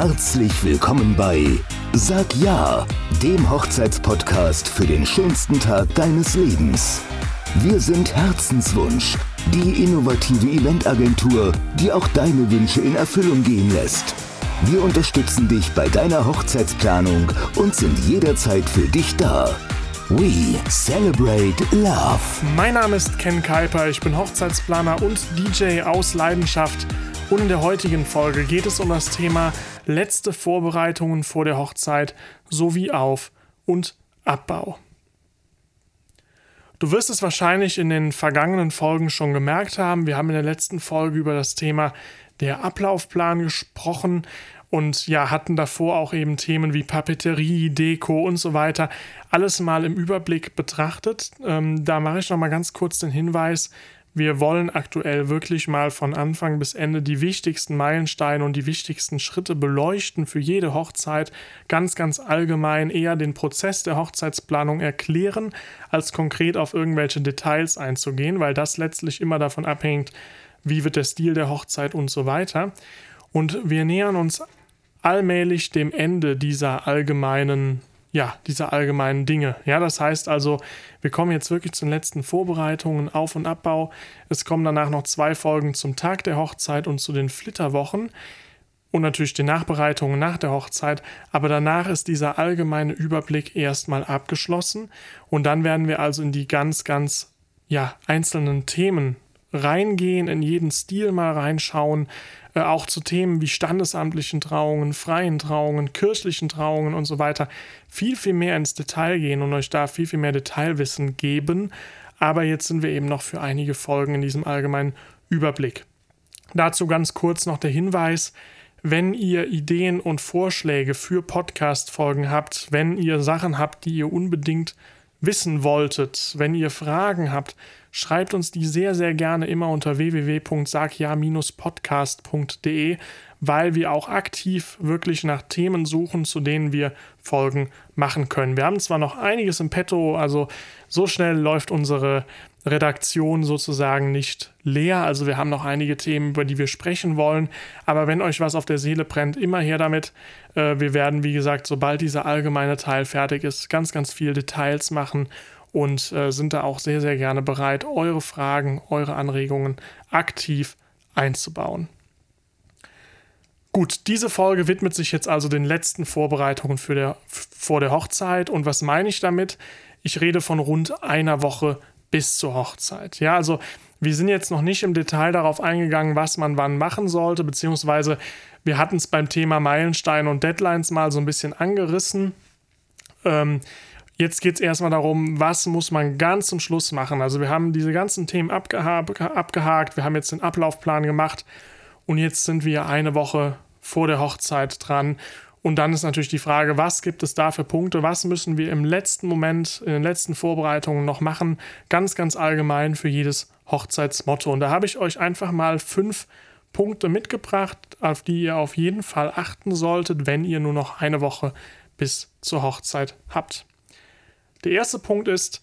Herzlich willkommen bei Sag Ja, dem Hochzeitspodcast für den schönsten Tag deines Lebens. Wir sind Herzenswunsch, die innovative Eventagentur, die auch deine Wünsche in Erfüllung gehen lässt. Wir unterstützen dich bei deiner Hochzeitsplanung und sind jederzeit für dich da. We celebrate love. Mein Name ist Ken Kuiper, ich bin Hochzeitsplaner und DJ aus Leidenschaft. Und in der heutigen Folge geht es um das Thema letzte Vorbereitungen vor der Hochzeit sowie Auf- und Abbau. Du wirst es wahrscheinlich in den vergangenen Folgen schon gemerkt haben. Wir haben in der letzten Folge über das Thema der Ablaufplan gesprochen und ja, hatten davor auch eben Themen wie Papeterie, Deko und so weiter. Alles mal im Überblick betrachtet. Ähm, da mache ich noch mal ganz kurz den Hinweis. Wir wollen aktuell wirklich mal von Anfang bis Ende die wichtigsten Meilensteine und die wichtigsten Schritte beleuchten für jede Hochzeit. Ganz, ganz allgemein eher den Prozess der Hochzeitsplanung erklären, als konkret auf irgendwelche Details einzugehen, weil das letztlich immer davon abhängt, wie wird der Stil der Hochzeit und so weiter. Und wir nähern uns allmählich dem Ende dieser allgemeinen, ja, dieser allgemeinen Dinge. Ja, das heißt also, wir kommen jetzt wirklich zu den letzten Vorbereitungen, Auf- und Abbau. Es kommen danach noch zwei Folgen zum Tag der Hochzeit und zu den Flitterwochen und natürlich die Nachbereitungen nach der Hochzeit, aber danach ist dieser allgemeine Überblick erstmal abgeschlossen und dann werden wir also in die ganz, ganz ja, einzelnen Themen reingehen, in jeden Stil mal reinschauen, äh, auch zu Themen wie standesamtlichen Trauungen, freien Trauungen, kirchlichen Trauungen und so weiter, viel, viel mehr ins Detail gehen und euch da viel, viel mehr Detailwissen geben. Aber jetzt sind wir eben noch für einige Folgen in diesem allgemeinen Überblick. Dazu ganz kurz noch der Hinweis, wenn ihr Ideen und Vorschläge für Podcast-Folgen habt, wenn ihr Sachen habt, die ihr unbedingt wissen wolltet, wenn ihr Fragen habt, schreibt uns die sehr, sehr gerne immer unter www.sagja-podcast.de, weil wir auch aktiv wirklich nach Themen suchen, zu denen wir Folgen machen können. Wir haben zwar noch einiges im Petto, also so schnell läuft unsere Redaktion sozusagen nicht leer. Also wir haben noch einige Themen, über die wir sprechen wollen. Aber wenn euch was auf der Seele brennt, immer her damit. Äh, wir werden, wie gesagt, sobald dieser allgemeine Teil fertig ist, ganz, ganz viel Details machen und äh, sind da auch sehr, sehr gerne bereit, eure Fragen, eure Anregungen aktiv einzubauen. Gut, diese Folge widmet sich jetzt also den letzten Vorbereitungen für der, vor der Hochzeit. Und was meine ich damit? Ich rede von rund einer Woche bis zur Hochzeit. Ja, also wir sind jetzt noch nicht im Detail darauf eingegangen, was man wann machen sollte, beziehungsweise wir hatten es beim Thema Meilensteine und Deadlines mal so ein bisschen angerissen. Ähm, jetzt geht es erstmal darum, was muss man ganz zum Schluss machen. Also wir haben diese ganzen Themen abgeha abgehakt, wir haben jetzt den Ablaufplan gemacht und jetzt sind wir eine Woche vor der Hochzeit dran und dann ist natürlich die Frage, was gibt es da für Punkte? Was müssen wir im letzten Moment, in den letzten Vorbereitungen noch machen? Ganz, ganz allgemein für jedes Hochzeitsmotto. Und da habe ich euch einfach mal fünf Punkte mitgebracht, auf die ihr auf jeden Fall achten solltet, wenn ihr nur noch eine Woche bis zur Hochzeit habt. Der erste Punkt ist,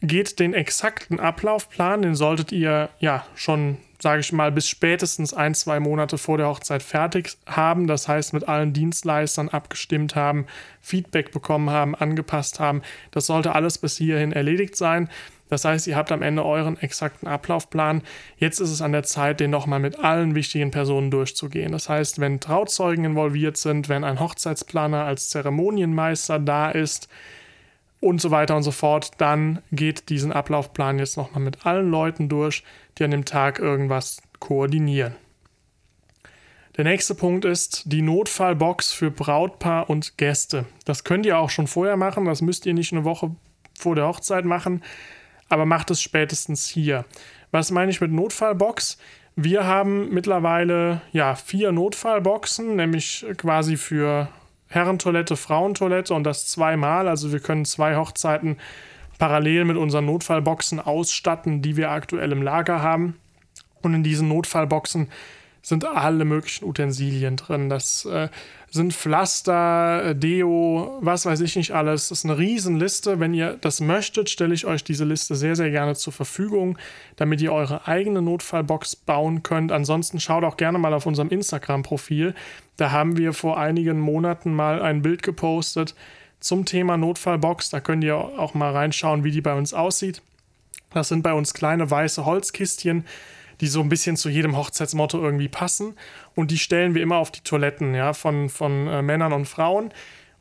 geht den exakten Ablaufplan, den solltet ihr ja schon sage ich mal, bis spätestens ein, zwei Monate vor der Hochzeit fertig haben. Das heißt, mit allen Dienstleistern abgestimmt haben, Feedback bekommen haben, angepasst haben. Das sollte alles bis hierhin erledigt sein. Das heißt, ihr habt am Ende euren exakten Ablaufplan. Jetzt ist es an der Zeit, den nochmal mit allen wichtigen Personen durchzugehen. Das heißt, wenn Trauzeugen involviert sind, wenn ein Hochzeitsplaner als Zeremonienmeister da ist, und so weiter und so fort, dann geht diesen Ablaufplan jetzt nochmal mit allen Leuten durch, die an dem Tag irgendwas koordinieren. Der nächste Punkt ist die Notfallbox für Brautpaar und Gäste. Das könnt ihr auch schon vorher machen, das müsst ihr nicht eine Woche vor der Hochzeit machen, aber macht es spätestens hier. Was meine ich mit Notfallbox? Wir haben mittlerweile ja vier Notfallboxen, nämlich quasi für Herrentoilette, Frauentoilette und das zweimal. Also wir können zwei Hochzeiten parallel mit unseren Notfallboxen ausstatten, die wir aktuell im Lager haben. Und in diesen Notfallboxen sind alle möglichen Utensilien drin. Das äh, sind Pflaster, äh, Deo, was weiß ich nicht alles. Das ist eine Riesenliste. Wenn ihr das möchtet, stelle ich euch diese Liste sehr, sehr gerne zur Verfügung, damit ihr eure eigene Notfallbox bauen könnt. Ansonsten schaut auch gerne mal auf unserem Instagram-Profil. Da haben wir vor einigen Monaten mal ein Bild gepostet zum Thema Notfallbox. Da könnt ihr auch mal reinschauen, wie die bei uns aussieht. Das sind bei uns kleine weiße Holzkistchen die so ein bisschen zu jedem Hochzeitsmotto irgendwie passen. Und die stellen wir immer auf die Toiletten, ja, von, von äh, Männern und Frauen.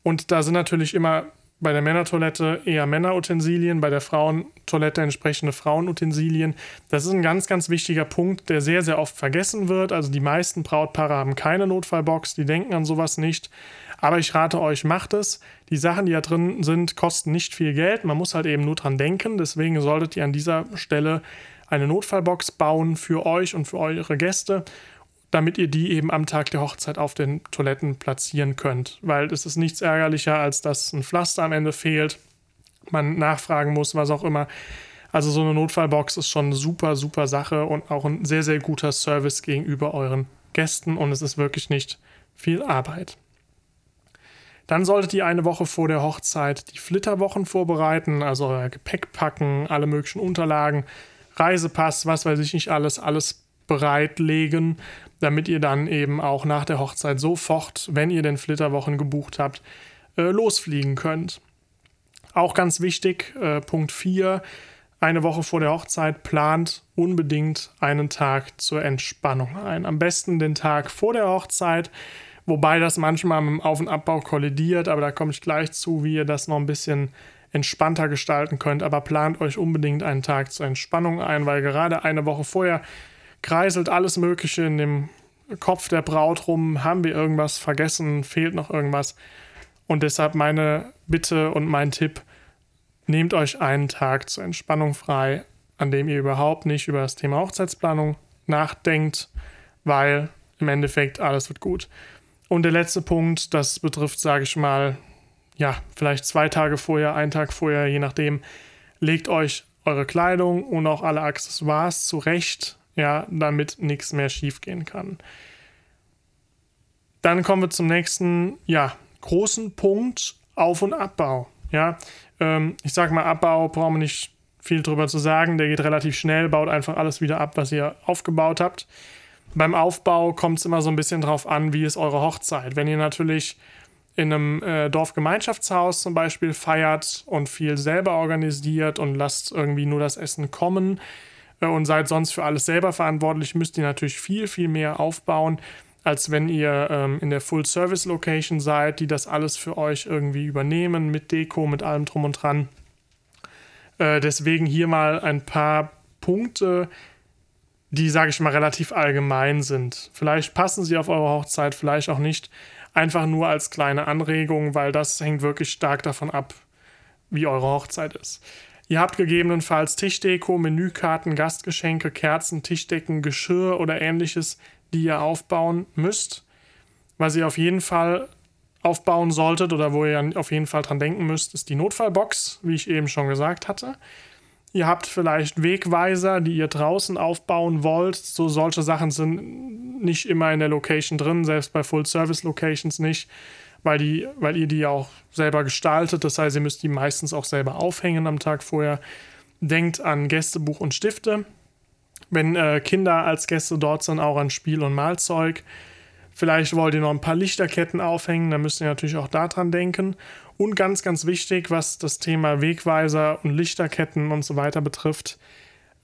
Und da sind natürlich immer bei der Männertoilette eher Männerutensilien, bei der Frauentoilette entsprechende Frauenutensilien. Das ist ein ganz, ganz wichtiger Punkt, der sehr, sehr oft vergessen wird. Also die meisten Brautpaare haben keine Notfallbox, die denken an sowas nicht. Aber ich rate euch, macht es. Die Sachen, die da drin sind, kosten nicht viel Geld. Man muss halt eben nur dran denken. Deswegen solltet ihr an dieser Stelle eine Notfallbox bauen für euch und für eure Gäste, damit ihr die eben am Tag der Hochzeit auf den Toiletten platzieren könnt. Weil es ist nichts ärgerlicher, als dass ein Pflaster am Ende fehlt, man nachfragen muss, was auch immer. Also so eine Notfallbox ist schon eine super, super Sache und auch ein sehr, sehr guter Service gegenüber euren Gästen und es ist wirklich nicht viel Arbeit. Dann solltet ihr eine Woche vor der Hochzeit die Flitterwochen vorbereiten, also euer Gepäck packen, alle möglichen Unterlagen, Reisepass, was weiß ich nicht alles, alles bereitlegen, damit ihr dann eben auch nach der Hochzeit sofort, wenn ihr den Flitterwochen gebucht habt, äh, losfliegen könnt. Auch ganz wichtig, äh, Punkt 4, eine Woche vor der Hochzeit plant unbedingt einen Tag zur Entspannung ein. Am besten den Tag vor der Hochzeit, wobei das manchmal mit dem Auf- und Abbau kollidiert, aber da komme ich gleich zu, wie ihr das noch ein bisschen entspannter gestalten könnt. Aber plant euch unbedingt einen Tag zur Entspannung ein, weil gerade eine Woche vorher kreiselt alles Mögliche in dem Kopf der Braut rum. Haben wir irgendwas vergessen? Fehlt noch irgendwas? Und deshalb meine Bitte und mein Tipp: Nehmt euch einen Tag zur Entspannung frei, an dem ihr überhaupt nicht über das Thema Hochzeitsplanung nachdenkt, weil im Endeffekt alles wird gut. Und der letzte Punkt, das betrifft, sage ich mal, ja, vielleicht zwei Tage vorher, einen Tag vorher, je nachdem, legt euch eure Kleidung und auch alle Accessoires zurecht, ja, damit nichts mehr schiefgehen kann. Dann kommen wir zum nächsten, ja, großen Punkt, Auf- und Abbau. Ja, ähm, ich sage mal, Abbau brauchen wir nicht viel drüber zu sagen, der geht relativ schnell, baut einfach alles wieder ab, was ihr aufgebaut habt. Beim Aufbau kommt es immer so ein bisschen drauf an, wie ist eure Hochzeit. Wenn ihr natürlich in einem äh, Dorfgemeinschaftshaus zum Beispiel feiert und viel selber organisiert und lasst irgendwie nur das Essen kommen äh, und seid sonst für alles selber verantwortlich, müsst ihr natürlich viel, viel mehr aufbauen, als wenn ihr ähm, in der Full-Service-Location seid, die das alles für euch irgendwie übernehmen, mit Deko, mit allem drum und dran. Äh, deswegen hier mal ein paar Punkte, die, sage ich mal, relativ allgemein sind. Vielleicht passen sie auf eure Hochzeit, vielleicht auch nicht. Einfach nur als kleine Anregung, weil das hängt wirklich stark davon ab, wie eure Hochzeit ist. Ihr habt gegebenenfalls Tischdeko, Menükarten, Gastgeschenke, Kerzen, Tischdecken, Geschirr oder ähnliches, die ihr aufbauen müsst. Was ihr auf jeden Fall aufbauen solltet oder wo ihr auf jeden Fall dran denken müsst, ist die Notfallbox, wie ich eben schon gesagt hatte. Ihr habt vielleicht Wegweiser, die ihr draußen aufbauen wollt. So solche Sachen sind nicht immer in der Location drin, selbst bei Full-Service-Locations nicht, weil, die, weil ihr die auch selber gestaltet. Das heißt, ihr müsst die meistens auch selber aufhängen am Tag vorher. Denkt an Gästebuch und Stifte. Wenn äh, Kinder als Gäste dort sind, auch an Spiel und Malzeug. Vielleicht wollt ihr noch ein paar Lichterketten aufhängen, dann müsst ihr natürlich auch daran denken. Und ganz, ganz wichtig, was das Thema Wegweiser und Lichterketten und so weiter betrifft,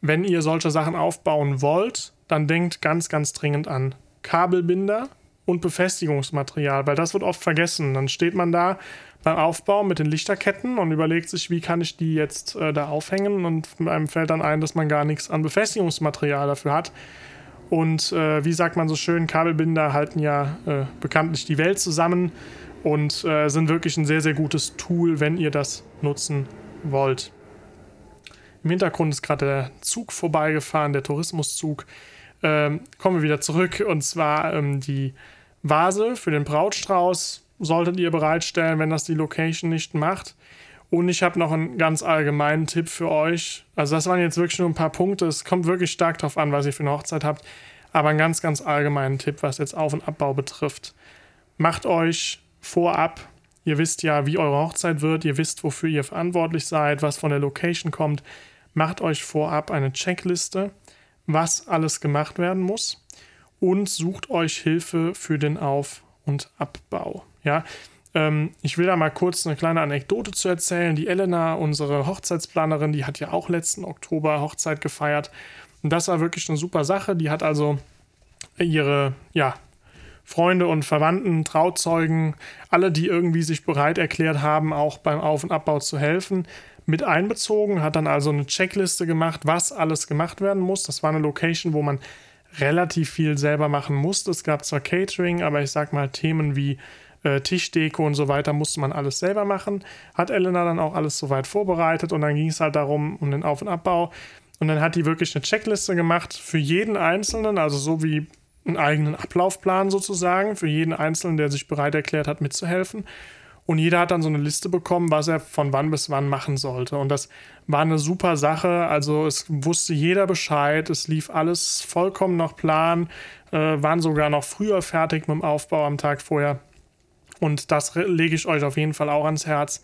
wenn ihr solche Sachen aufbauen wollt, dann denkt ganz, ganz dringend an Kabelbinder und Befestigungsmaterial, weil das wird oft vergessen. Dann steht man da beim Aufbau mit den Lichterketten und überlegt sich, wie kann ich die jetzt äh, da aufhängen und einem fällt dann ein, dass man gar nichts an Befestigungsmaterial dafür hat. Und äh, wie sagt man so schön, Kabelbinder halten ja äh, bekanntlich die Welt zusammen und äh, sind wirklich ein sehr, sehr gutes Tool, wenn ihr das nutzen wollt. Im Hintergrund ist gerade der Zug vorbeigefahren, der Tourismuszug. Ähm, kommen wir wieder zurück und zwar ähm, die Vase für den Brautstrauß solltet ihr bereitstellen, wenn das die Location nicht macht. Und ich habe noch einen ganz allgemeinen Tipp für euch. Also das waren jetzt wirklich nur ein paar Punkte. Es kommt wirklich stark darauf an, was ihr für eine Hochzeit habt. Aber einen ganz, ganz allgemeinen Tipp, was jetzt Auf- und Abbau betrifft. Macht euch vorab, ihr wisst ja, wie eure Hochzeit wird, ihr wisst, wofür ihr verantwortlich seid, was von der Location kommt. Macht euch vorab eine Checkliste, was alles gemacht werden muss und sucht euch Hilfe für den Auf- und Abbau. Ja, ähm, ich will da mal kurz eine kleine Anekdote zu erzählen. Die Elena, unsere Hochzeitsplanerin, die hat ja auch letzten Oktober Hochzeit gefeiert. Und das war wirklich eine super Sache. Die hat also ihre, ja, Freunde und Verwandten, Trauzeugen, alle, die irgendwie sich bereit erklärt haben, auch beim Auf- und Abbau zu helfen, mit einbezogen, hat dann also eine Checkliste gemacht, was alles gemacht werden muss. Das war eine Location, wo man relativ viel selber machen musste. Es gab zwar Catering, aber ich sag mal Themen wie äh, Tischdeko und so weiter musste man alles selber machen. Hat Elena dann auch alles soweit vorbereitet und dann ging es halt darum, um den Auf- und Abbau. Und dann hat die wirklich eine Checkliste gemacht für jeden Einzelnen, also so wie einen eigenen Ablaufplan sozusagen, für jeden Einzelnen, der sich bereit erklärt hat, mitzuhelfen. Und jeder hat dann so eine Liste bekommen, was er von wann bis wann machen sollte. Und das war eine super Sache. Also es wusste jeder Bescheid. Es lief alles vollkommen nach Plan. Äh, waren sogar noch früher fertig mit dem Aufbau am Tag vorher. Und das lege ich euch auf jeden Fall auch ans Herz.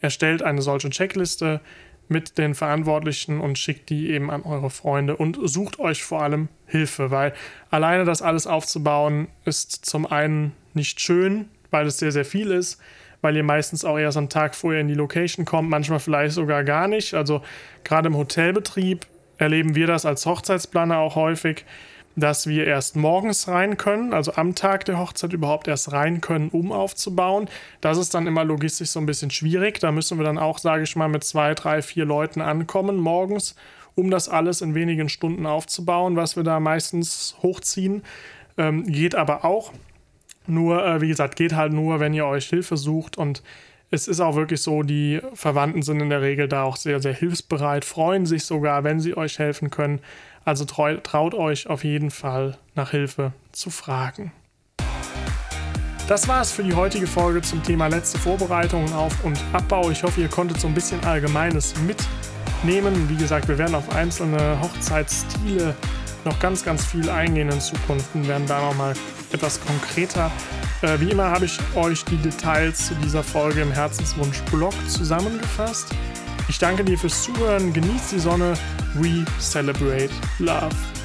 Erstellt eine solche Checkliste mit den Verantwortlichen und schickt die eben an eure Freunde und sucht euch vor allem Hilfe, weil alleine das alles aufzubauen ist zum einen nicht schön, weil es sehr, sehr viel ist, weil ihr meistens auch erst am Tag vorher in die Location kommt, manchmal vielleicht sogar gar nicht. Also gerade im Hotelbetrieb erleben wir das als Hochzeitsplaner auch häufig, dass wir erst morgens rein können, also am Tag der Hochzeit überhaupt erst rein können, um aufzubauen. Das ist dann immer logistisch so ein bisschen schwierig. Da müssen wir dann auch, sage ich mal, mit zwei, drei, vier Leuten ankommen morgens, um das alles in wenigen Stunden aufzubauen, was wir da meistens hochziehen. Ähm, geht aber auch. Nur, äh, wie gesagt, geht halt nur, wenn ihr euch Hilfe sucht und es ist auch wirklich so, die Verwandten sind in der Regel da auch sehr, sehr hilfsbereit, freuen sich sogar, wenn sie euch helfen können. Also trau traut euch auf jeden Fall nach Hilfe zu fragen. Das war es für die heutige Folge zum Thema letzte Vorbereitungen auf und Abbau. Ich hoffe, ihr konntet so ein bisschen Allgemeines mitnehmen. Wie gesagt, wir werden auf einzelne Hochzeitsstile noch ganz, ganz viel eingehen in Zukunft und werden da nochmal etwas konkreter. Äh, wie immer habe ich euch die Details zu dieser Folge im Herzenswunsch-Blog zusammengefasst. Ich danke dir fürs Zuhören, genießt die Sonne, we celebrate love.